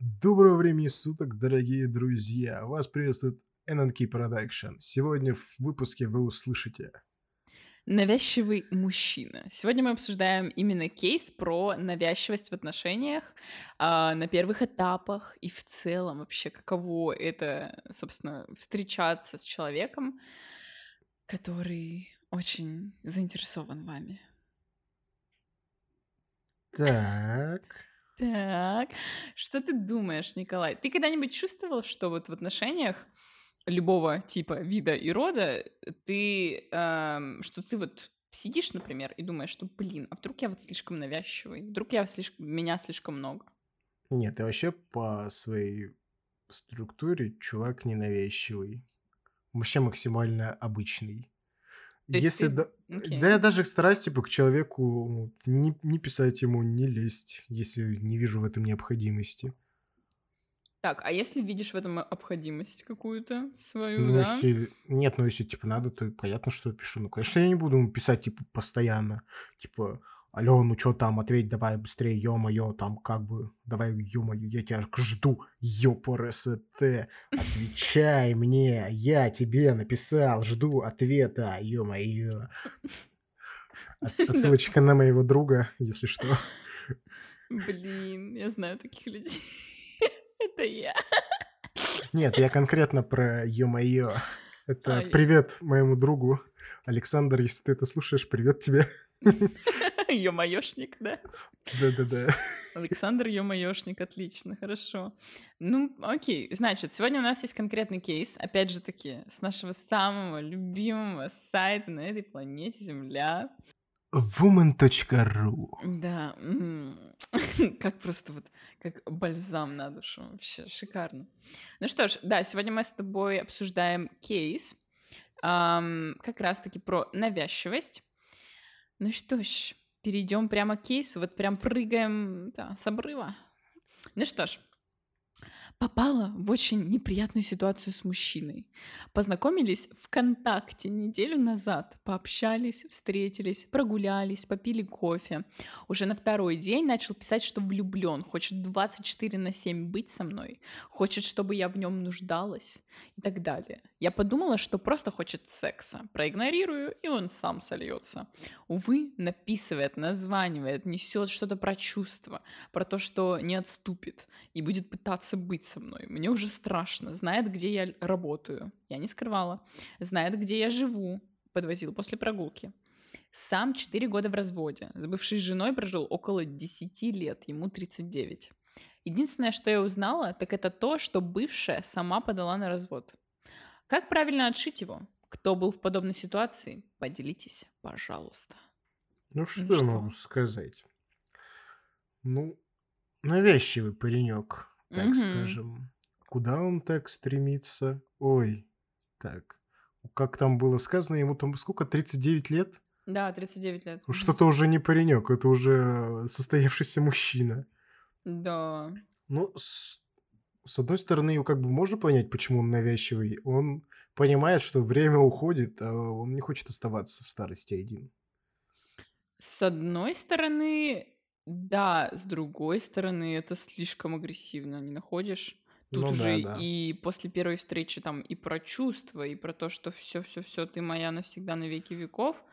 Доброго времени суток, дорогие друзья! Вас приветствует NNK Production. Сегодня в выпуске вы услышите... Навязчивый мужчина. Сегодня мы обсуждаем именно кейс про навязчивость в отношениях а, на первых этапах и в целом вообще каково это, собственно, встречаться с человеком, который очень заинтересован вами. Так... Так, что ты думаешь, Николай? Ты когда-нибудь чувствовал, что вот в отношениях любого типа, вида и рода ты, эм, что ты вот сидишь, например, и думаешь, что, блин, а вдруг я вот слишком навязчивый, вдруг я слишком, меня слишком много? Нет, я вообще по своей структуре чувак ненавязчивый. Вообще максимально обычный. То Если ты... да, Окей. да я даже стараюсь типа к человеку ну, не, не писать ему, не лезть, если не вижу в этом необходимости. Так, а если видишь в этом обходимость какую-то свою, Ну, да? если... Нет, ну если типа надо, то понятно, что пишу. Ну, конечно, я не буду ему писать типа постоянно. Типа, алло, ну что там, ответь давай быстрее, ё-моё, там как бы, давай, ё-моё, я тебя жду, ёпрст, отвечай мне, я тебе написал, жду ответа, ё-моё. Отсылочка на моего друга, если что. Блин, я знаю таких людей. Это я. Нет, я конкретно про ё-моё. Это Ай. привет моему другу. Александр, если ты это слушаешь, привет тебе. Ё-моёшник, да? Да-да-да. Александр Ё-моёшник, отлично, хорошо. Ну, окей, значит, сегодня у нас есть конкретный кейс, опять же таки, с нашего самого любимого сайта на этой планете Земля. Woman.ru Да, как просто вот, как бальзам на душу, вообще шикарно. Ну что ж, да, сегодня мы с тобой обсуждаем кейс, как раз-таки про навязчивость. Ну что ж, перейдем прямо к кейсу, вот прям прыгаем да, с обрыва. Ну что ж, попала в очень неприятную ситуацию с мужчиной. Познакомились ВКонтакте неделю назад, пообщались, встретились, прогулялись, попили кофе. Уже на второй день начал писать, что влюблен, хочет 24 на 7 быть со мной, хочет, чтобы я в нем нуждалась и так далее. Я подумала, что просто хочет секса. Проигнорирую, и он сам сольется. Увы, написывает, названивает, несет что-то про чувства, про то, что не отступит и будет пытаться быть со мной. Мне уже страшно. Знает, где я работаю. Я не скрывала. Знает, где я живу. Подвозил после прогулки. Сам 4 года в разводе. С бывшей женой прожил около 10 лет, ему 39. Единственное, что я узнала, так это то, что бывшая сама подала на развод. Как правильно отшить его? Кто был в подобной ситуации? Поделитесь, пожалуйста. Ну, что Ну что? могу сказать? Ну, навязчивый паренек, так Мгм. скажем. Куда он так стремится? Ой, так. Как там было сказано, ему там сколько, 39 лет? Да, 39 лет. Ну. Что-то уже не паренек, это уже состоявшийся мужчина. Да. Ну, с, с одной стороны, его как бы можно понять, почему он навязчивый. Он понимает, что время уходит, а он не хочет оставаться в старости один. С одной стороны, да, с другой стороны, это слишком агрессивно, не находишь? Тут Ну да, уже да. и после первой встречи там и про чувства, и про то, что все-все-все, ты моя навсегда на веки веков,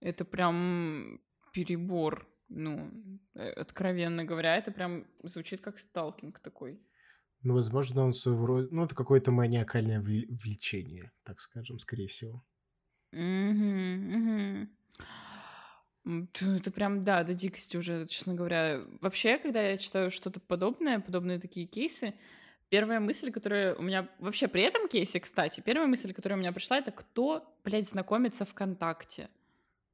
это прям перебор. Ну, э, откровенно говоря, это прям звучит как сталкинг такой. Ну, возможно, он своего рода... Ну, это какое-то маниакальное вл- влечение, так скажем, скорее всего. Мгм, мгм. Это прям, да, до дикости уже, честно говоря. Вообще, когда я читаю что-то подобное, подобные такие кейсы, первая мысль, которая у меня... Вообще, при этом кейсе, кстати, первая мысль, которая у меня пришла, это кто, блядь, знакомится ВКонтакте?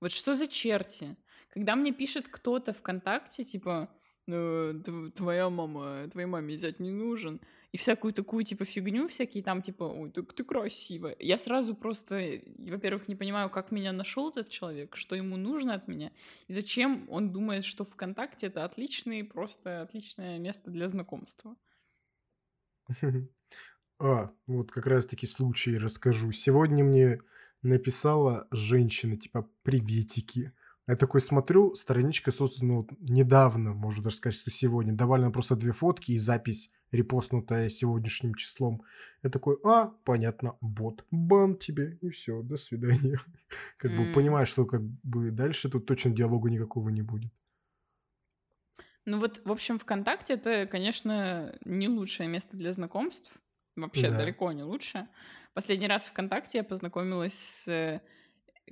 Вот что за черти? Когда мне пишет кто-то ВКонтакте, типа, «Э, тв- твоя мама, твоей маме зять не нужен, и всякую такую, типа, фигню, всякие там, типа, ой, так ты красивая. Я сразу просто, э, во-первых, не понимаю, как меня нашел этот человек, что ему нужно от меня, и зачем он думает, что ВКонтакте это отличный, просто отличное место для знакомства. А, вот как раз-таки случай расскажу. Сегодня мне написала женщина, типа, приветики. Я такой смотрю, страничка создана вот недавно, можно даже сказать, что сегодня. Добавлено просто две фотки и запись, репостнутая сегодняшним числом. Я такой, а, понятно, бот, бан тебе, и все, до свидания. Как бы М. понимаю, что как бы дальше тут точно диалога никакого не будет. Ну вот, в общем, ВКонтакте это, конечно, не лучшее место для знакомств. Вообще Да. далеко не лучше. Последний раз ВКонтакте я познакомилась с, э,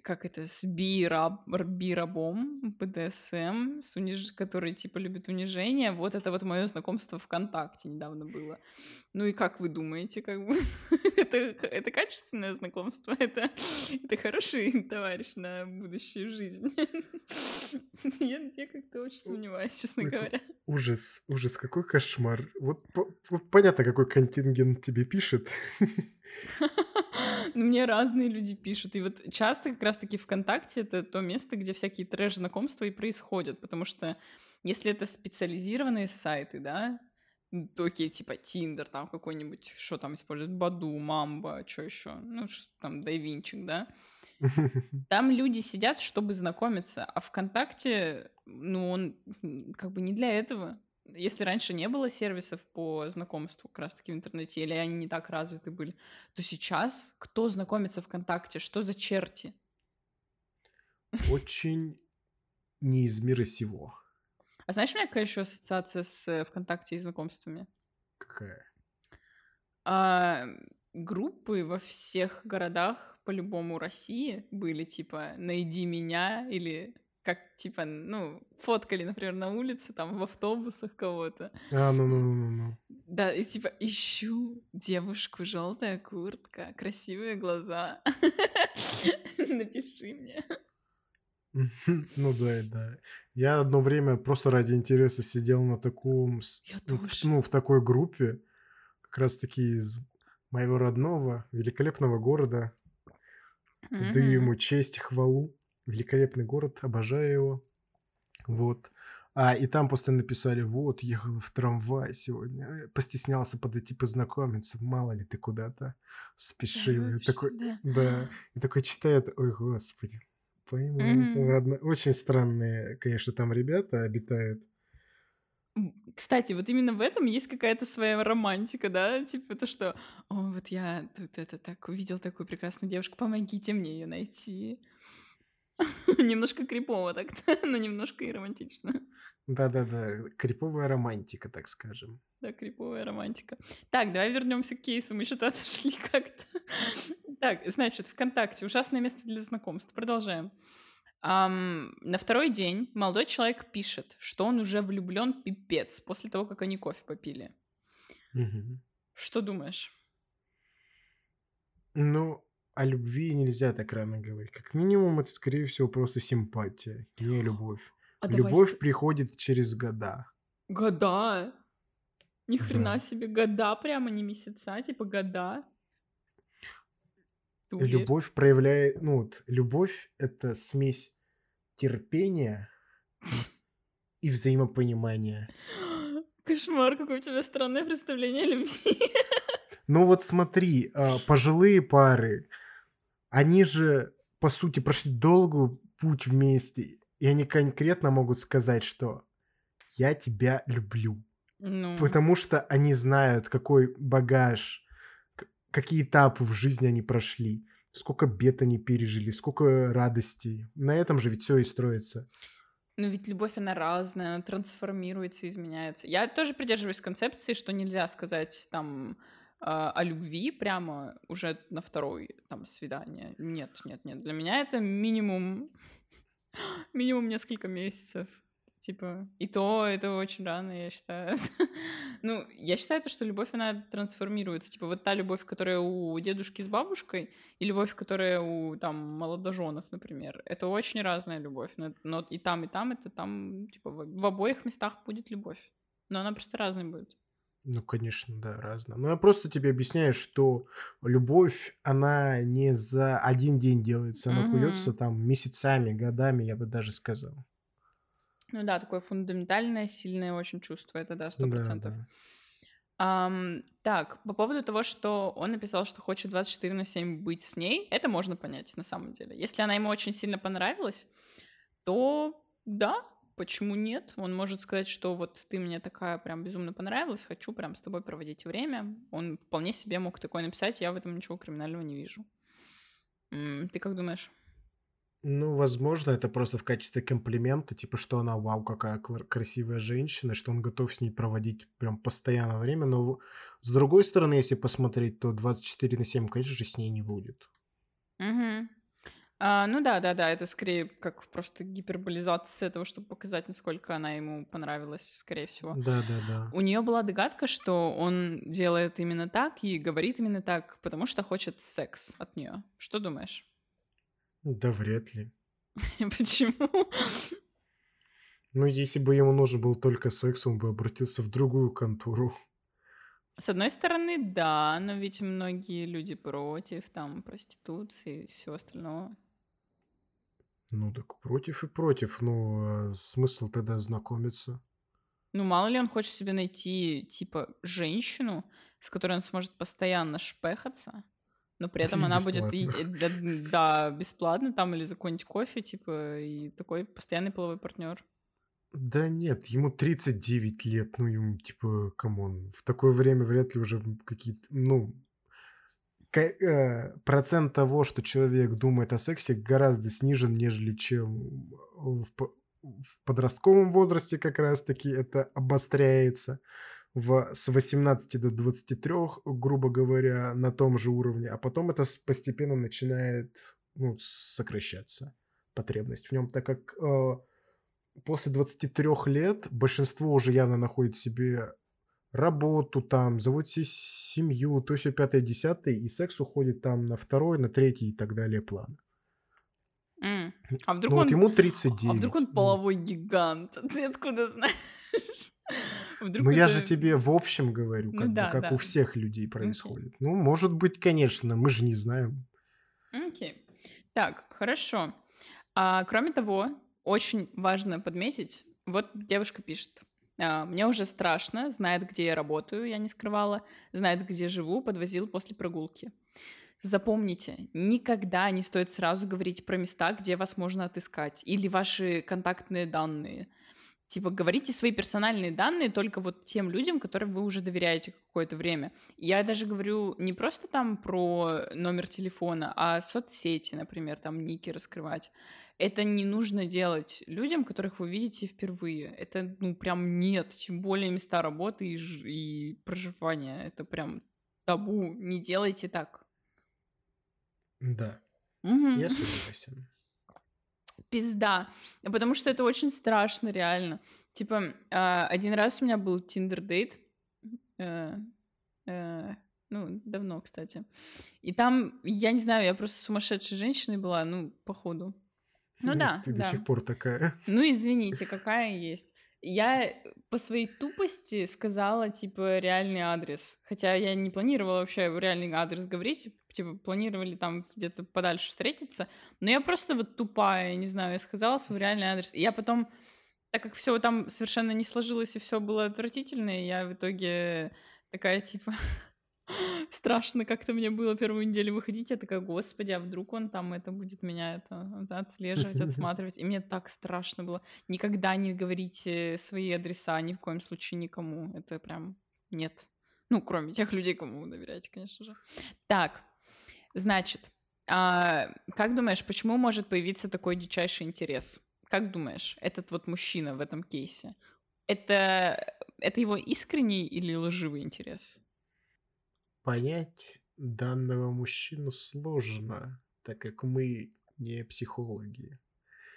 как это, с би-раб- би-рабом, БДСМ, с униж... который, типа, любит унижение. Вот это вот мое знакомство ВКонтакте недавно было. Ну и как вы думаете, как бы, это, это качественное знакомство? Это, это хороший товарищ на будущую жизнь? Я, я как-то очень сомневаюсь, честно Ой, говоря. Ужас, ужас, какой кошмар. Вот, вот понятно, какой контингент тебе пишет. Мне разные люди пишут. И вот часто как раз-таки ВКонтакте это то место, где всякие трэш-знакомства и происходят. Потому что если это специализированные сайты, да, то окей, типа Тиндер, там какой-нибудь, что там используют, Баду, Мамба, что еще, ну, ш- там, Дайвинчик, да, там люди сидят, чтобы знакомиться, а ВКонтакте, ну, он как бы не для этого. Если раньше не было сервисов по знакомству как раз-таки в интернете, или они не так развиты были, то сейчас кто знакомится ВКонтакте? Что за черти? Очень не из мира сего. А знаешь, у меня какая еще ассоциация с ВКонтакте и знакомствами? Какая? А, группы во всех городах, по-любому России, были типа «Найди меня» или как, типа, ну, фоткали, например, на улице, там, в автобусах кого-то. А, ну-ну-ну-ну. Да, и типа ищу девушку, желтая куртка, красивые глаза. Напиши мне. Ну да, да. Я одно время просто ради интереса сидел на таком, ну, в, ну, в такой группе, как раз таки из моего родного, великолепного города. Мгм. ему честь, хвалу. Великолепный город, обожаю его. Вот. А, и там просто написали, вот, ехал в трамвай сегодня, постеснялся подойти познакомиться, мало ли ты куда-то спешил. Я такой, Торопишься, да. да, и такой читает, ой, господи, пойму. Мгм. Ладно, очень странные, конечно, там ребята обитают. Кстати, вот именно в этом есть какая-то своя романтика, да? Типа то, что, о, вот я тут это так увидел такую прекрасную девушку, помогите мне ее найти. Немножко крипово так-то, но немножко и романтично. Да-да-да, криповая романтика, так скажем. Да, криповая романтика. Так, давай вернемся к кейсу. Мы что-то отошли как-то. Так, значит, ВКонтакте ужасное место для знакомств. Продолжаем. Ам, на второй день молодой человек пишет, что он уже влюблен пипец после того, как они кофе попили. Мгм. Что думаешь? Ну, о любви нельзя так рано говорить. Как минимум, это, скорее всего, просто симпатия, не любовь. А давай Любовь с- приходит через года. Года. Ни хрена Да. себе, года прямо, не месяца, типа года. Ты уверен? любовь проявляет... Ну, вот, любовь — это смесь терпения и взаимопонимания. Кошмар, какое у тебя странное представление о любви. Ну вот смотри, а, пожилые пары, они же, по сути, прошли долгий путь вместе, и они конкретно могут сказать, что «я тебя люблю». Ну, Потому что они знают, какой багаж, какие этапы в жизни они прошли, сколько бед они пережили, сколько радостей. На этом же ведь все и строится. ну ведь любовь, она разная, она трансформируется, изменяется. Я тоже придерживаюсь концепции, что нельзя сказать там о любви прямо уже на второе там свидание. Нет, нет, нет. Для меня это минимум, минимум несколько месяцев. Типа, и то это очень рано, я считаю. ну, я считаю, то, что любовь, она трансформируется. Типа, вот та любовь, которая у дедушки с бабушкой, и любовь, которая у там молодоженов, например, это очень разная любовь. Но, но и там, и там, это там, типа, в, в обоих местах будет любовь. Но она просто разной будет. Ну, конечно, да, разно. Но я просто тебе объясняю, что любовь, она не за один день делается, она Мгм. куется там месяцами, годами, я бы даже сказал. Ну да, такое фундаментальное, сильное очень чувство, это да, сто процентов. да. Ам, так, по поводу того, что он написал, что хочет 24 на 7 быть с ней, это можно понять на самом деле. Если она ему очень сильно понравилась, то да, почему нет? Он может сказать, что вот ты мне такая прям безумно понравилась, хочу прям с тобой проводить время. Он вполне себе мог такое написать, я в этом ничего криминального не вижу. Ты как думаешь? Ну, возможно, это просто в качестве комплимента, типа, что она, вау, какая красивая женщина, что он готов с ней проводить прям постоянное время, но с другой стороны, если посмотреть, то 24 на 7, конечно же, с ней не будет. Угу. А, ну да, да, да, это скорее как просто гиперболизация того, чтобы показать, насколько она ему понравилась, скорее всего. Да, да, да. У нее была догадка, что он делает именно так и говорит именно так, потому что хочет секс от нее. Что думаешь? Да вряд ли. Почему? Ну, если бы ему нужен был только секс, он бы обратился в другую контору. С одной стороны, да, но ведь многие люди против там проституции и всего остального. Ну так против и против. Ну, а смысл тогда знакомиться? Ну, мало ли он хочет себе найти, типа, женщину, с которой он сможет постоянно шпехаться, но при этом она будет, и, да, да, бесплатно там или за какой-нибудь кофе, типа, и такой постоянный половой партнер. Да нет, ему 39 лет, ну ему, типа, come on, в такое время вряд ли уже какие-то, ну, процент того, что человек думает о сексе, гораздо снижен, нежели чем в, в подростковом возрасте как раз-таки это обостряется. В, с 18 до 23, грубо говоря, на том же уровне, а потом это постепенно начинает ну, сокращаться, потребность в нем, так как э, после 23 лет большинство уже явно находит себе работу там, заводите семью, то все пятое, десятое, и секс уходит там на второй, на третий и так далее план. Mm. А вдруг ну, он... Вот ему 39. А вдруг он половой гигант? Ты откуда знаешь? Вдруг ну, это... я же тебе в общем говорю, ну как, ну, да, бы, как да. у всех людей происходит. Okay. Ну, может быть, конечно, мы же не знаем. Окей. Okay. Так, хорошо. А, кроме того, очень важно подметить, вот девушка пишет, а, мне уже страшно, знает, где я работаю, я не скрывала, знает, где живу, подвозил после прогулки. Запомните, никогда не стоит сразу говорить про места, где вас можно отыскать, или ваши контактные данные. Типа, говорите свои персональные данные только вот тем людям, которым вы уже доверяете какое-то время. Я даже говорю не просто там про номер телефона, а соцсети, например, там ники раскрывать это не нужно делать людям, которых вы видите впервые. Это, ну, прям нет. Тем более места работы и, и проживания. Это прям табу. Не делайте так. Да. Угу. Я согласен. Пизда. Потому что это очень страшно, реально. Типа, а, один раз у меня был тиндер-дейт. Э, э, ну, давно, кстати. И там, я не знаю, я просто сумасшедшей женщиной была, ну, походу. Ну да, Ты да. до сих пор такая. Ну извините, какая есть. Я по своей тупости сказала, типа, реальный адрес. Хотя я не планировала вообще реальный адрес говорить, типа, планировали там где-то подальше встретиться. Но я просто вот тупая, не знаю, я сказала свой реальный адрес. И я потом, так как все там совершенно не сложилось и все было отвратительно, я в итоге такая, типа, страшно как-то мне было первую неделю выходить. Я такая, господи, а вдруг он там это будет меня это, отслеживать, отсматривать. И мне так страшно было. Никогда не говорите свои адреса ни в коем случае никому. Это прям нет. Ну, кроме тех людей, кому вы доверяете, конечно же. Так, значит, а, как думаешь, почему может появиться такой дичайший интерес? Как думаешь, этот вот мужчина в этом кейсе, это, это его искренний или лживый интерес? Понять данного мужчину сложно, так как мы не психологи.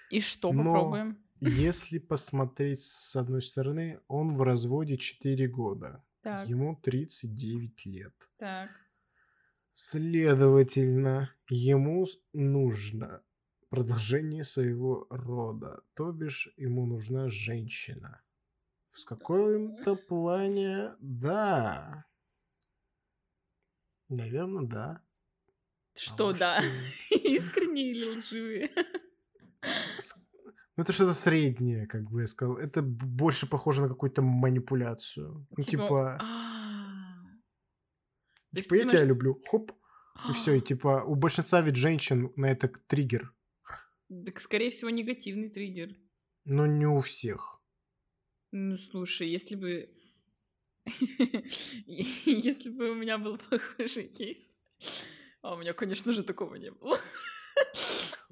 И что, Но попробуем? если посмотреть с одной стороны, он в разводе 4 года. Так. Ему 39 лет. Так. Следовательно, ему нужно продолжение своего рода, то бишь ему нужна женщина. В каком-то плане, да, Наверное, да. Что, а да? Искренние или лживые? Ну, это что-то среднее, как бы я сказал. Это больше похоже на какую-то манипуляцию. Ну, типа... Типа, а. типа я тебя люблю. Хоп. И все. И типа у большинства ведь женщин на это триггер. Так, скорее всего, негативный триггер. Но не у всех. Ну, слушай, если бы... Если бы у меня был похожий кейс... А у меня, конечно же, такого не было.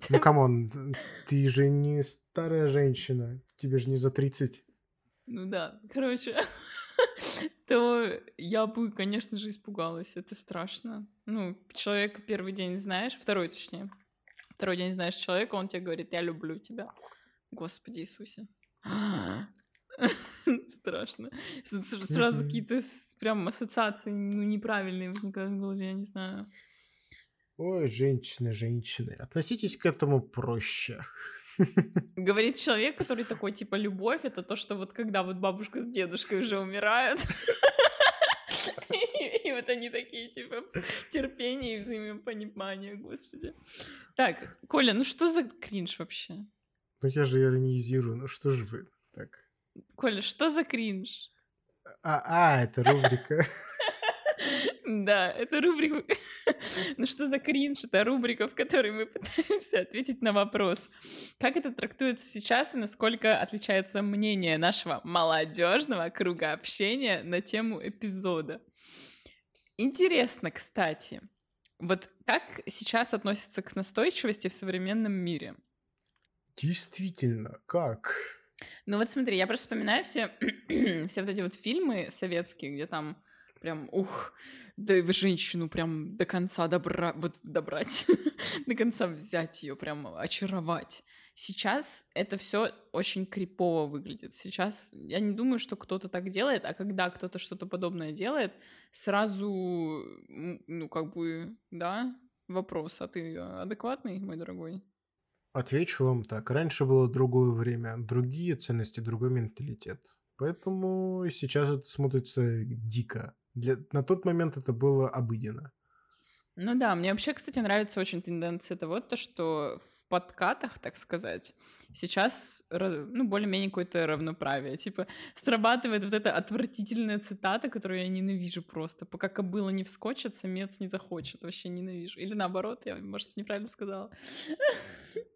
Ну, come on, ты же не старая женщина. Тебе же не за 30. Ну да, короче, то я бы, конечно же, испугалась. Это страшно. Ну, человек первый день знаешь, второй точнее. Второй день знаешь человека, он тебе говорит, я люблю тебя. Господи Иисусе. Страшно. Сразу какие-то прям ассоциации ну, неправильные возникают в голове, я не знаю. Ой, женщины, женщины, относитесь к этому проще. Говорит человек, который такой, типа, любовь — это то, что вот когда вот бабушка с дедушкой уже умирают, и вот они такие, типа, терпение и взаимопонимание, господи. Так, Коля, ну что за кринж вообще? Ну я же иронизирую, ну что же вы так? Коля, что за кринж? А, а это рубрика. Да, это рубрика... Ну что за кринж? Это рубрика, в которой мы пытаемся ответить на вопрос. Как это трактуется сейчас и насколько отличается мнение нашего молодежного круга общения на тему эпизода? Интересно, кстати, вот как сейчас относятся к настойчивости в современном мире? Действительно, как? Ну вот смотри, я просто вспоминаю все, все вот эти вот фильмы советские, где там прям, ух, да женщину прям до конца добра, вот добрать, до конца взять ее, прям очаровать. Сейчас это все очень крипово выглядит. Сейчас я не думаю, что кто-то так делает, а когда кто-то что-то подобное делает, сразу, ну, как бы, да, вопрос, а ты адекватный, мой дорогой? Отвечу вам так. Раньше было другое время, другие ценности, другой менталитет. Поэтому сейчас это смотрится дико. Для... На тот момент это было обыденно. Ну да, мне вообще, кстати, нравится очень тенденция того, то, что в подкатах, так сказать, сейчас, ну, более-менее какое-то равноправие. Типа, срабатывает вот эта отвратительная цитата, которую я ненавижу просто. Пока кобыла не вскочит, самец не захочет. Вообще ненавижу. Или наоборот, я, может, неправильно сказала.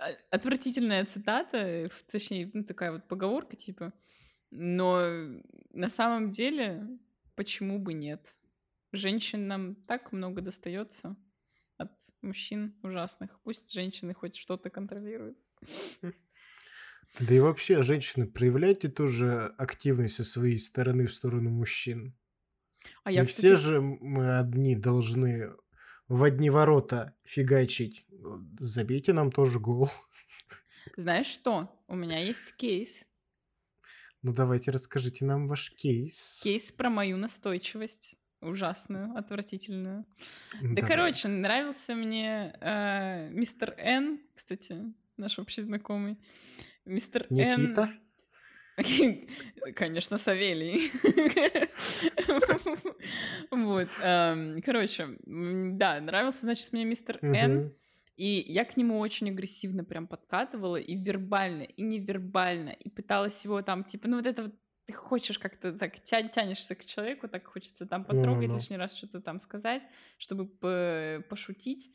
А, отвратительная цитата, точнее, ну, такая вот поговорка, типа. Но на самом деле, почему бы нет? Женщинам так много достается от мужчин ужасных. Пусть женщины хоть что-то контролируют. Да и вообще, женщины, проявляйте тоже активность со своей стороны в сторону мужчин. А я, Не кстати... все же мы одни должны в одни ворота фигачить. Забейте нам тоже гол. Знаешь что? У меня есть кейс. Ну давайте расскажите нам ваш кейс. Кейс про мою настойчивость. Ужасную, отвратительную. Давай. Да, короче, нравился мне э, мистер Н, кстати, наш общий знакомый. Мистер Никита? Н... Конечно, Савелий. Вот. Эм, короче, да, нравился, значит, мне мистер Н. И я к нему очень агрессивно прям подкатывала, и вербально, и невербально, и пыталась его там, типа, ну вот это вот ты хочешь как-то так тя тянешься к человеку, так хочется там потрогать, no, no. лишний раз что-то там сказать, чтобы по пошутить.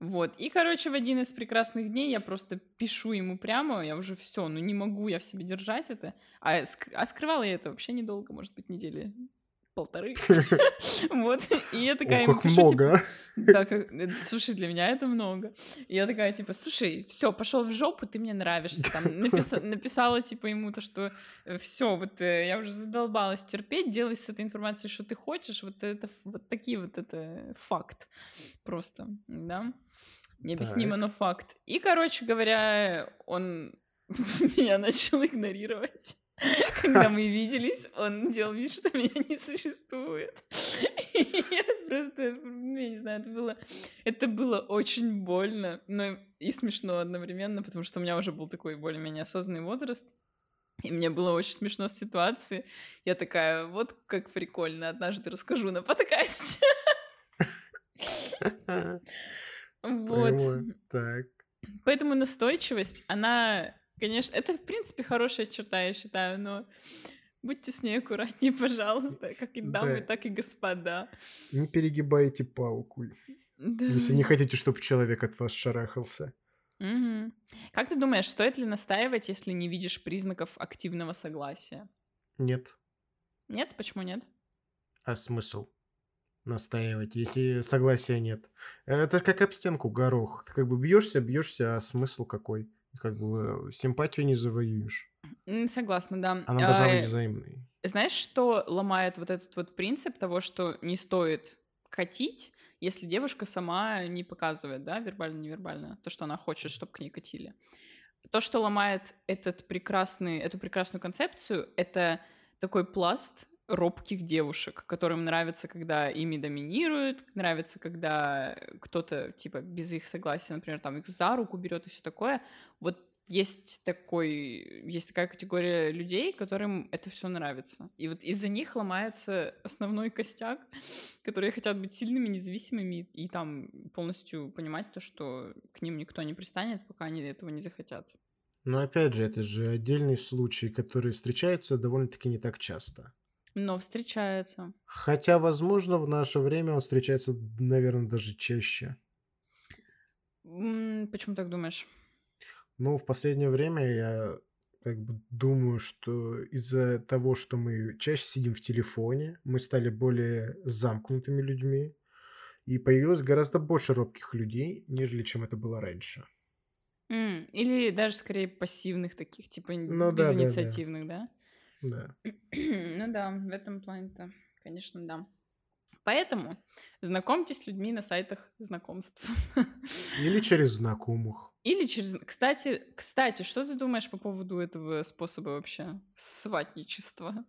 Вот. И, короче, в один из прекрасных дней я просто пишу ему прямо, я уже все, ну не могу я в себе держать это. А, ск- а скрывала я это вообще недолго, может быть, недели полторы. Вот. И я такая ему пишу, много. Да, э, слушай, для меня это много. И я такая, типа, слушай, все, пошел в жопу, ты мне нравишься. Там написала, типа, ему то, что э, все, вот э, я уже задолбалась терпеть, делай с этой информацией, что ты хочешь. Вот это вот такие вот это факт просто, да. Необъяснимо, но факт. И, короче говоря, он меня начал игнорировать. Когда мы виделись, он делал вид, что меня не существует. И просто, ну, я не знаю, это было, это было очень больно, но и смешно одновременно, потому что у меня уже был такой более-менее осознанный возраст. И мне было очень смешно в ситуации. Я такая, вот как прикольно, однажды расскажу на подкасте. Вот. Так. Поэтому настойчивость, она Конечно, это, в принципе, хорошая черта, я считаю, но будьте с ней аккуратнее, пожалуйста, как и дамы, да. так и господа. Не перегибайте палку. Если не хотите, чтобы человек от вас шарахался. Мгм. Как ты думаешь, стоит ли настаивать, если не видишь признаков активного согласия? Нет. Нет? Почему нет? А смысл настаивать, если согласия нет? Это как об стенку горох. Ты как бы бьешься, бьешься, а смысл какой? Как бы симпатию не завоюешь. Согласна, да. Она должна А, быть взаимной. Знаешь, что ломает вот этот вот принцип того, что не стоит катить, если девушка сама не показывает, да, вербально-невербально, то, что она хочет, чтобы к ней катили. То, что ломает этот прекрасный, эту прекрасную концепцию, это такой пласт робких девушек, которым нравится, когда ими доминируют, нравится, когда кто-то, типа, без их согласия, например, там их за руку берет и все такое. Вот есть такой, есть такая категория людей, которым это все нравится. И вот из-за них ломается основной костяк, которые хотят быть сильными, независимыми и там полностью понимать то, что к ним никто не пристанет, пока они этого не захотят. Но опять же, это же отдельный случай, который встречается довольно-таки не так часто. Но встречается. Хотя, возможно, в наше время он встречается, наверное, даже чаще. М, Почему так думаешь? Ну, в последнее время я как бы думаю, что из-за того, что мы чаще сидим в телефоне, мы стали более замкнутыми людьми, и появилось гораздо больше робких людей, нежели чем это было раньше. М, Или даже скорее пассивных таких, типа Ну да, да, да. безинициативных, да? Да. Ну да, в этом плане-то, конечно, да. Поэтому знакомьтесь с людьми на сайтах знакомств. Или через знакомых. Или через... Кстати, кстати, что ты думаешь по поводу этого способа вообще? Сватничества.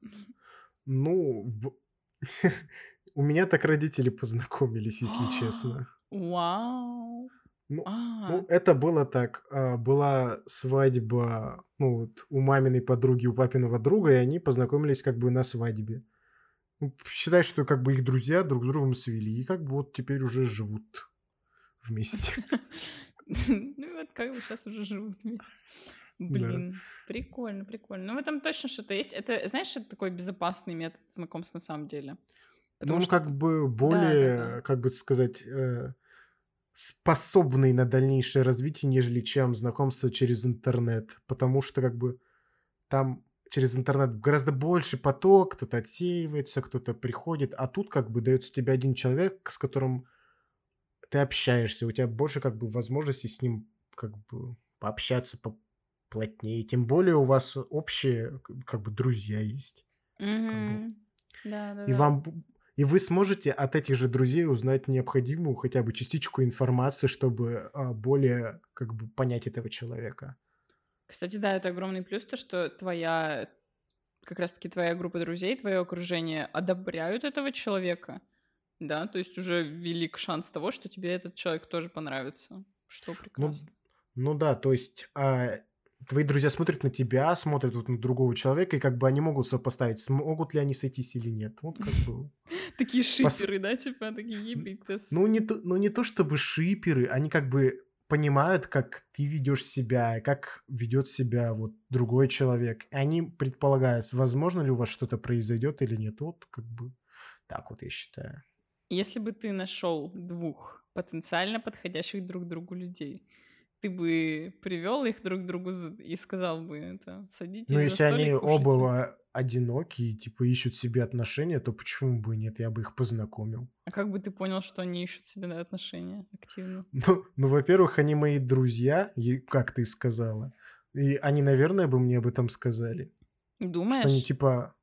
Ну, у меня так родители познакомились, если честно. Вау. Ну, А, Ну, это было так. а, Была свадьба, ну, вот у маминой подруги, у папиного друга, и они познакомились как бы на свадьбе. Ну, считай, что как бы их друзья друг с другом свели, и как бы вот теперь уже живут вместе. Ну вот как бы сейчас уже живут вместе. Блин, прикольно, прикольно. Ну в этом точно что-то есть. Это, знаешь, это такой безопасный метод знакомств на самом деле. Потому Ну, что как бы более, да. как бы сказать, э, способный на дальнейшее развитие, нежели чем знакомство через интернет. Потому что как бы там через интернет гораздо больше поток, кто-то отсеивается, кто-то приходит, а тут как бы дается тебе один человек, с которым ты общаешься, у тебя больше как бы возможности с ним как бы пообщаться поплотнее, тем более у вас общие как бы друзья есть. Мгм. Да, да, И да. вам и вы сможете от этих же друзей узнать необходимую хотя бы частичку информации, чтобы а, более как бы понять этого человека. Кстати, да, это огромный плюс, то, что твоя, как раз-таки твоя группа друзей, твое окружение одобряют этого человека, да, то есть уже велик шанс того, что тебе этот человек тоже понравится, что Ну, прекрасно. ну да, то есть а, твои друзья смотрят на тебя, смотрят вот на другого человека, и как бы они могут сопоставить, смогут ли они сойтись или нет. Вот как бы. Такие шиперы, да, типа, такие ебитес. Ну не, то, ну не то чтобы шиперы, они как бы понимают, как ты ведешь себя, как ведет себя вот другой человек. И они предполагают, возможно ли у вас что-то произойдет или нет. Вот как бы так вот я считаю. Если бы ты нашел двух потенциально подходящих друг другу людей, ты бы привел их друг к другу и сказал бы это, садитесь Ну, если они оба кушайте». во- одинокие, типа ищут себе отношения, то почему бы и нет, я бы их познакомил. А как бы ты понял, что они ищут себе отношения активно? Ну, ну, во-первых, они мои друзья, как ты сказала. И они, наверное, бы мне об этом сказали. Думаешь? Что они типа,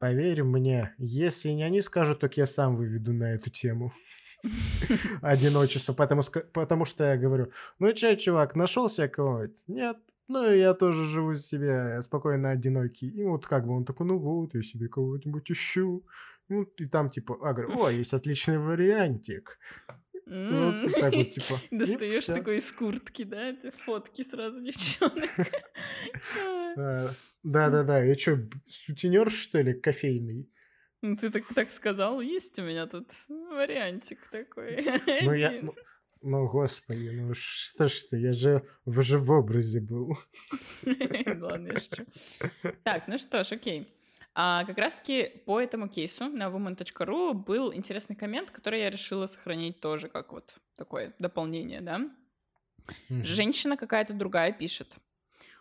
поверь мне, если не они скажут, так я сам выведу на эту тему одиночество. Потому, потому что я говорю, ну чё, чувак, нашел себе кого-нибудь? Нет. Ну, я тоже живу себе спокойно одинокий. И вот как бы он такой, ну вот, я себе кого-нибудь ищу. Ну, и там типа, а, говорю, о, есть отличный вариантик. Вот и так вот, типа. Достаешь такой из куртки, да, это фотки сразу девчонок. Да-да-да, я что, сутенер, что ли, кофейный? Ну, ты так, так сказал, есть у меня тут вариантик такой. Ну, я, один. ну, ну, господи, ну что ж ты, я же уже в образе был. Ладно, я шучу. Так, ну что ж, окей. А как раз-таки по этому кейсу на woman.ru был интересный коммент, который я решила сохранить тоже как вот такое дополнение, да. Женщина какая-то другая пишет.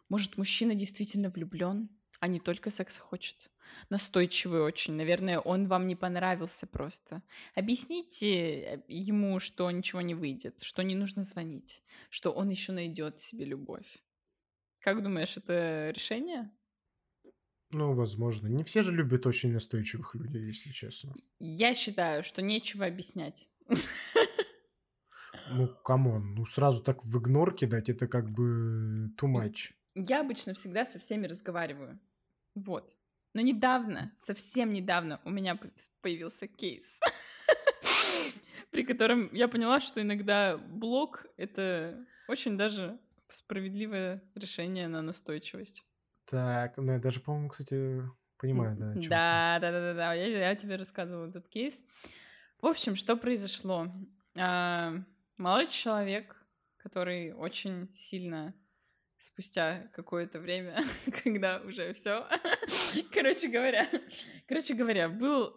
Может, мужчина действительно влюблен, а не только секса хочет? Настойчивый очень. Наверное, он вам не понравился просто. Объясните э, ему, что ничего не выйдет, что не нужно звонить, что он еще найдет себе любовь. Как думаешь, это решение? Ну, возможно. Не все же любят очень настойчивых людей, если честно. Я считаю, что нечего объяснять. Ну, come on, ну сразу так в игнор кидать, это как бы too much. Я обычно всегда со всеми разговариваю. Вот. Но недавно, совсем недавно у меня появился кейс, при котором я поняла, что иногда блок — это очень даже справедливое решение на настойчивость. Так, ну я даже, по-моему, кстати, понимаю, да. Да, да, да, да, да. Я, я тебе рассказывала этот кейс. В общем, что произошло? А, молодой человек, который очень сильно спустя какое-то время, когда уже все, короче говоря, короче говоря, был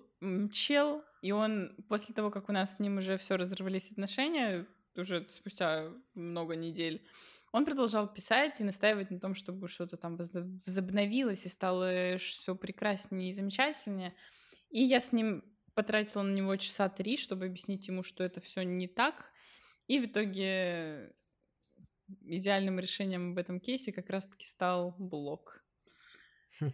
чел, и он после того, как у нас с ним уже все разорвались отношения, уже спустя много недель, он продолжал писать и настаивать на том, чтобы что-то там возобновилось и стало все прекраснее и замечательнее. И я с ним потратила на него часа три, чтобы объяснить ему, что это все не так. И в итоге идеальным решением в этом кейсе как раз-таки стал блок.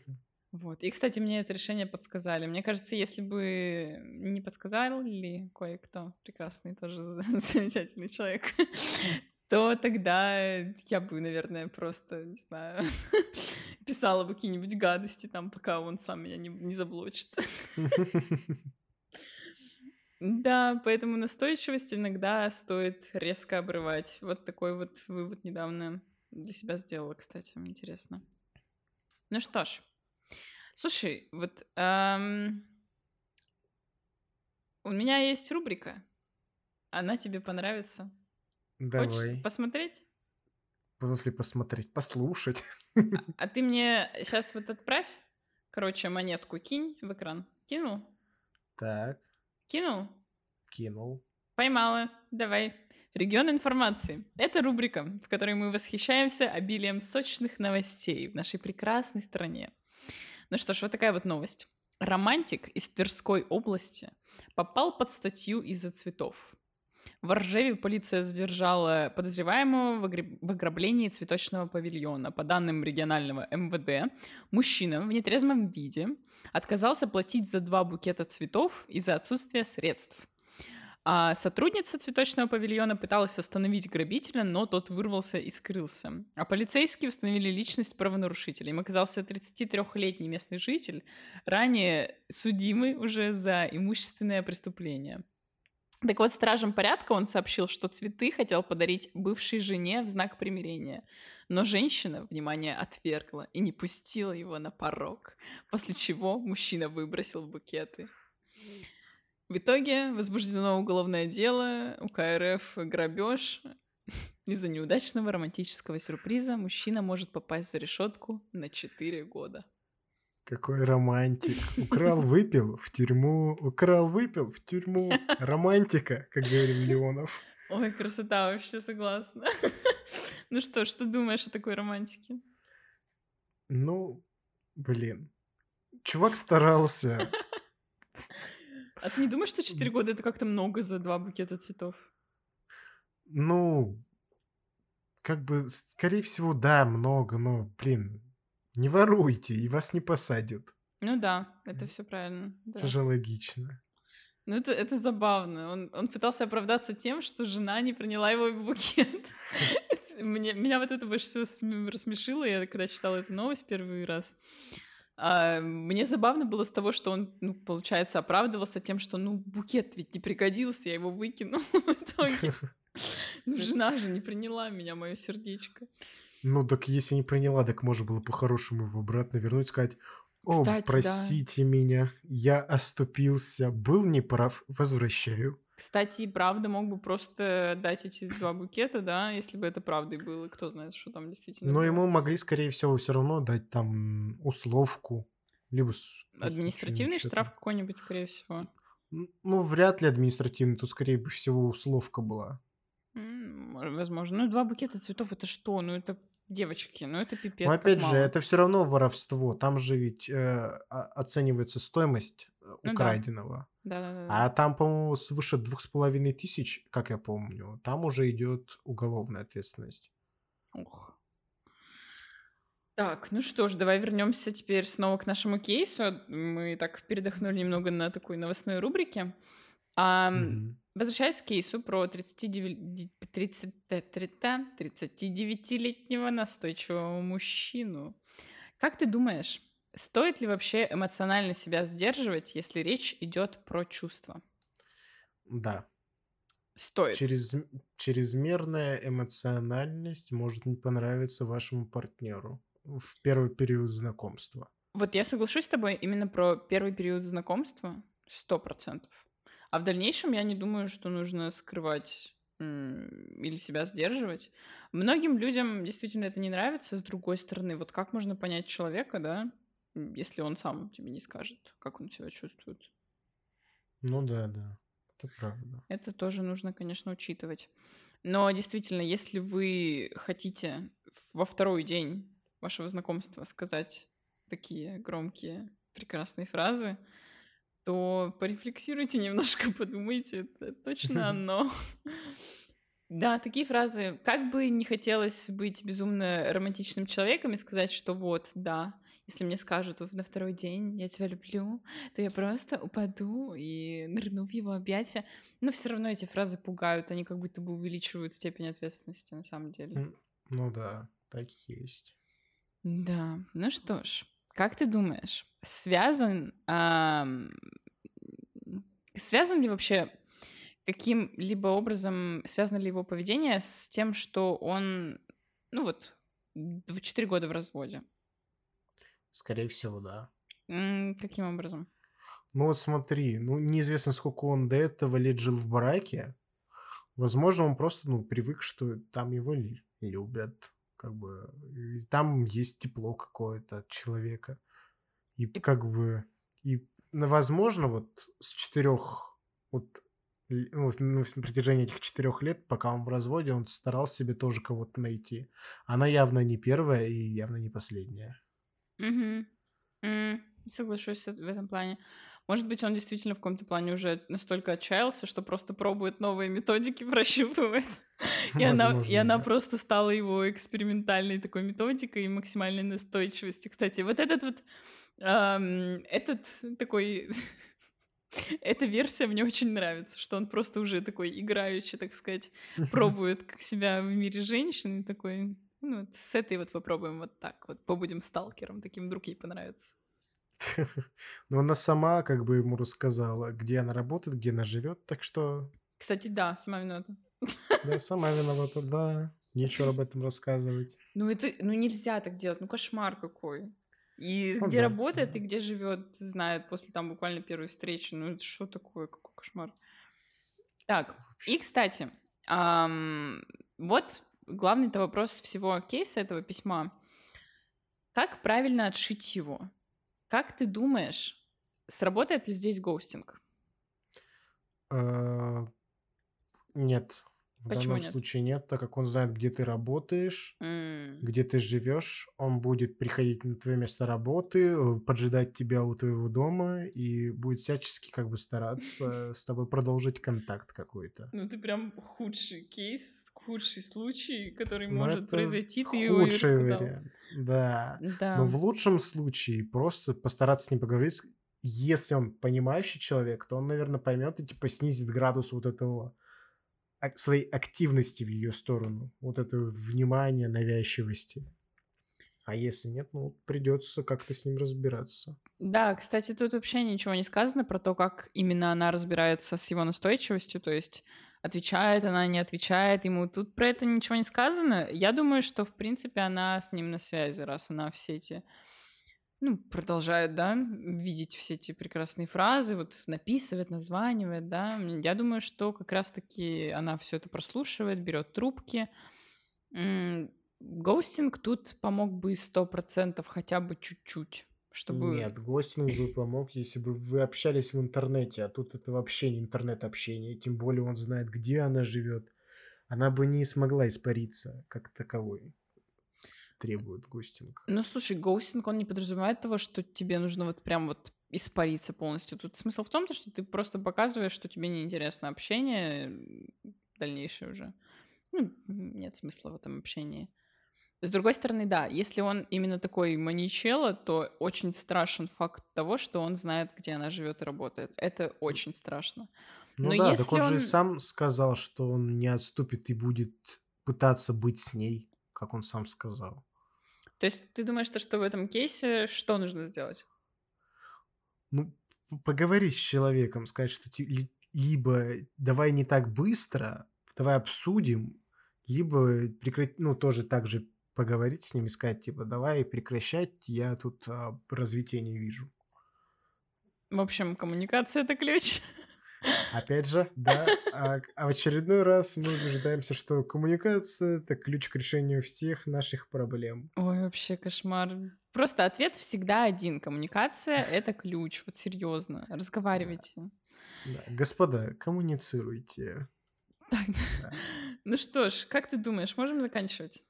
Вот. И, кстати, мне это решение подсказали. Мне кажется, если бы не подсказали кое-кто, прекрасный тоже замечательный человек, то тогда я бы, наверное, просто, не знаю, писала бы какие-нибудь гадости там, пока он сам меня не, не заблочит. Да, поэтому настойчивость иногда стоит резко обрывать. Вот такой вот вывод недавно для себя сделала, кстати, интересно. Ну что ж, слушай, вот эм, у меня есть рубрика. Она тебе понравится. Хочешь Давай. посмотреть? После посмотреть, послушать. А ты мне сейчас вот отправь, короче, монетку кинь в экран. Кинул? Так, Кинул? кинул. Поймала. Давай. Регион информации. Это рубрика, в которой мы восхищаемся обилием сочных новостей в нашей прекрасной стране. Ну что ж, вот такая вот новость. Романтик из Тверской области попал под статью из-за цветов. В Ржеве полиция задержала подозреваемого в ограблении цветочного павильона. По данным регионального МВД, мужчина в нетрезвом виде отказался платить за два букета цветов из-за отсутствия средств. А сотрудница цветочного павильона пыталась остановить грабителя, но тот вырвался и скрылся. А полицейские установили личность правонарушителя. Им оказался 33-летний местный житель, ранее судимый уже за имущественное преступление. Так вот, стражам порядка он сообщил, что цветы хотел подарить бывшей жене в знак примирения. Но женщина, внимание, отвергла и не пустила его на порог, после чего мужчина выбросил букеты. В итоге возбуждено уголовное дело, УК РФ грабеж. Из-за неудачного романтического сюрприза мужчина может попасть за решетку на 4 года. Какой романтик. Украл, выпил в тюрьму. Украл, выпил в тюрьму. Романтика, как говорил Леонов. Ой, красота, вообще согласна. Ну что, что думаешь о такой романтике? Ну, блин. Чувак старался. А ты не думаешь, что 4 года это как-то много за два букета цветов? Ну, как бы, скорее всего, да, много, но, блин, не воруйте, и вас не посадят. Ну да, это все правильно. да. Это же логично. Ну это, это забавно. Он, он пытался оправдаться тем, что жена не приняла его букет. Мне, меня вот это больше всего см- рассмешило, я когда читала эту новость первый раз. А, мне забавно было с того, что он, ну, получается, оправдывался тем, что, ну, букет ведь не пригодился, я его выкинул в итоге. Ну, жена же не приняла меня, мое сердечко. Ну, так если не приняла, так можно было по-хорошему его обратно вернуть, сказать, о, Кстати, да. простите меня, я оступился, был неправ, возвращаю. Кстати, правда мог бы просто дать эти два букета, да, если бы это правдой было. Кто знает, что там действительно Но было. ему могли, скорее всего, все равно дать там условку. Либо Административный штраф какой-нибудь, скорее всего. Ну, вряд ли административный, тут, скорее всего, условка была. Возможно. Ну, два букета цветов это что? Ну, это девочки, ну это пипец. Но опять же, мало. это все равно воровство. Там же ведь э, оценивается стоимость э, Ну да. украденного. Да-да-да. А там, по-моему, свыше двух с половиной тысяч, как я помню, там уже идет уголовная ответственность. Ух. Так, ну что ж, давай вернемся теперь снова к нашему кейсу. Мы так передохнули немного на такой новостной рубрике. Ам, Мгм. Возвращаясь к кейсу про 39 30 39-летнего настойчивого мужчину. Как ты думаешь, стоит ли вообще эмоционально себя сдерживать, если речь идет про чувства? Да. Стоит. Через, чрезмерная эмоциональность может не понравиться вашему партнеру в первый период знакомства. Вот я соглашусь с тобой именно про первый период знакомства, сто процентов. А в дальнейшем я не думаю, что нужно скрывать или себя сдерживать. Многим людям действительно это не нравится. С другой стороны, вот как можно понять человека, да, если он сам тебе не скажет, как он себя чувствует. Ну да, да. Это правда. Это тоже нужно, конечно, учитывать. Но действительно, если вы хотите во второй день вашего знакомства сказать такие громкие, прекрасные фразы, то порефлексируйте немножко, подумайте, это точно оно. Да, такие фразы. Как бы не хотелось быть безумно романтичным человеком и сказать, что вот, да, если мне скажут на второй день «я тебя люблю», то я просто упаду и нырну в его объятия. Но все равно эти фразы пугают, они как будто бы увеличивают степень ответственности на самом деле. Ну да, так и есть. Да, ну что ж, как ты думаешь, связан, ам, связан ли вообще каким-либо образом, связано ли его поведение с тем, что он, ну вот, 4 года в разводе? Скорее всего, да. М, Каким образом? Ну вот смотри, ну неизвестно, сколько он до этого лет жил в бараке. Возможно, он просто, ну, привык, что там его лю- любят, как бы, и там есть тепло какое-то от человека. И как бы, и, возможно, вот с четырех, вот, ну, вот, ну, протяжении этих четырех лет, пока он в разводе, он старался себе тоже кого-то найти. Она явно не первая и явно не последняя. Мгм. М, Соглашусь с- в этом плане. Может быть, он действительно в каком-то плане уже настолько отчаялся, что просто пробует новые методики, прощупывает. И она, и она просто стала его экспериментальной такой методикой и максимальной настойчивостью. Кстати, вот этот вот, ам, этот такой, эта версия мне очень нравится, что он просто уже такой играющий, так сказать, пробует к- себя в мире женщин и такой, ну, вот с этой вот попробуем вот так вот, побудем сталкером, таким вдруг ей понравится. Но она сама как бы ему рассказала, где она работает, где она живет, так что Кстати, да, сама виновата. да, сама виновата, да, нечего об этом рассказывать. Ну, это, ну нельзя так делать, ну кошмар какой. И Ну где да, работает, да. и где живет, знает после там буквально первой встречи. Ну, это что такое, какой кошмар. Так, и, кстати, ам, вот главный-то вопрос всего кейса этого письма. Как правильно отшить его? Как ты думаешь, сработает ли здесь гоустинг? Э, Нет, в Почему данном нет? случае нет, так как он знает, где ты работаешь, М, где ты живешь, он будет приходить на твое место работы, э, поджидать тебя у твоего дома и будет всячески как бы стараться с тобой продолжить контакт какой-то. Ну, ты прям худший кейс, худший случай, который Но может произойти, ты его и рассказал. вариант. Да. Да. Но в лучшем случае просто постараться с ним поговорить. Если он понимающий человек, то он, наверное, поймет и типа снизит градус вот этого своей активности в ее сторону, вот этого внимания, навязчивости. А если нет, ну придется как-то с ним разбираться. Да, кстати, тут вообще ничего не сказано про то, как именно она разбирается с его настойчивостью, то есть отвечает она, не отвечает ему. Тут про это ничего не сказано. Я думаю, что, в принципе, она с ним на связи, раз она все эти, ну, продолжает, да, видеть все эти прекрасные фразы, вот написывает, названивает, да. Я думаю, что как раз-таки она все это прослушивает, берет трубки. М, Ghosting тут помог бы сто процентов хотя бы чуть-чуть, чтобы... Нет, ghosting бы помог, если бы вы общались в интернете, а тут это вообще не интернет-общение, тем более он знает, где она живет. Она бы не смогла испариться как таковой. Требует ghosting. Ну, слушай, ghosting, он не подразумевает того, что тебе нужно вот прям вот испариться полностью. Тут смысл в том, что ты просто показываешь, что тебе неинтересно общение дальнейшее уже. Ну, нет смысла в этом общении. С другой стороны, да, если он именно такой маничело, то очень страшен факт того, что он знает, где она живет и работает. Это очень страшно. Ну Но да, если так он, он же сам сказал, что он не отступит и будет пытаться быть с ней, как он сам сказал. То есть ты думаешь, что в этом кейсе что нужно сделать? Ну, поговорить с человеком, сказать, что либо давай не так быстро, давай обсудим, либо прекратить, ну, тоже так же поговорить с ними, сказать, типа, давай прекращать, я тут а, развития не вижу. В общем, коммуникация — это ключ. Опять же, да, а, а в очередной раз мы убеждаемся, что коммуникация — это ключ к решению всех наших проблем. Ой, вообще кошмар. Просто ответ всегда один. Коммуникация — это ключ. Вот серьезно. Разговаривайте. Да. Да. Господа, коммуницируйте. Так. Да. Ну что ж, как ты думаешь, можем заканчивать?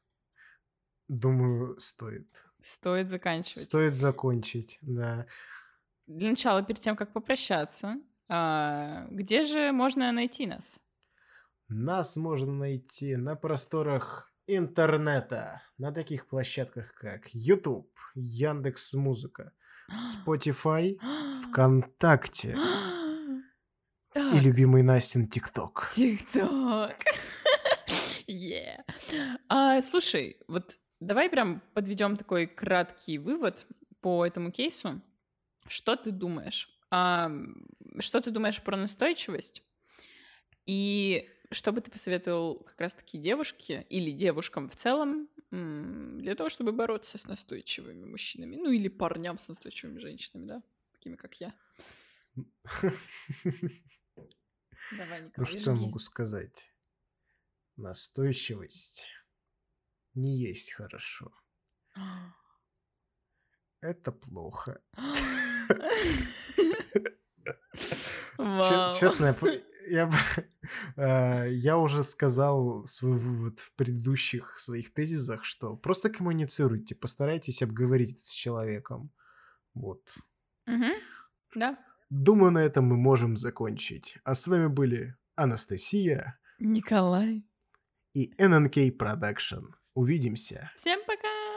Думаю, стоит. Стоит заканчивать. Стоит закончить, да. Для начала, перед тем, как попрощаться, а, где же можно найти нас? Нас можно найти на просторах интернета, на таких площадках, как YouTube, Яндекс Музыка, Spotify, ВКонтакте и любимый Настин ТикТок. ТикТок. Yeah. А, слушай, вот Давай прям подведем такой краткий вывод по этому кейсу. Что ты думаешь? А, что ты думаешь про настойчивость? И что бы ты посоветовал как раз-таки девушке или девушкам в целом для того, чтобы бороться с настойчивыми мужчинами? Ну или парням с настойчивыми женщинами, да? Такими, как я. Давай, Николай, Ну что жги. могу сказать? Настойчивость не есть хорошо. Это плохо. Честно, я, э, я уже сказал свой вывод в предыдущих своих тезисах, что просто коммуницируйте, постарайтесь обговорить с человеком. Вот. Да. Думаю, на этом мы можем закончить. А с вами были Анастасия, Николай и NNK Production. Увидимся. Всем пока!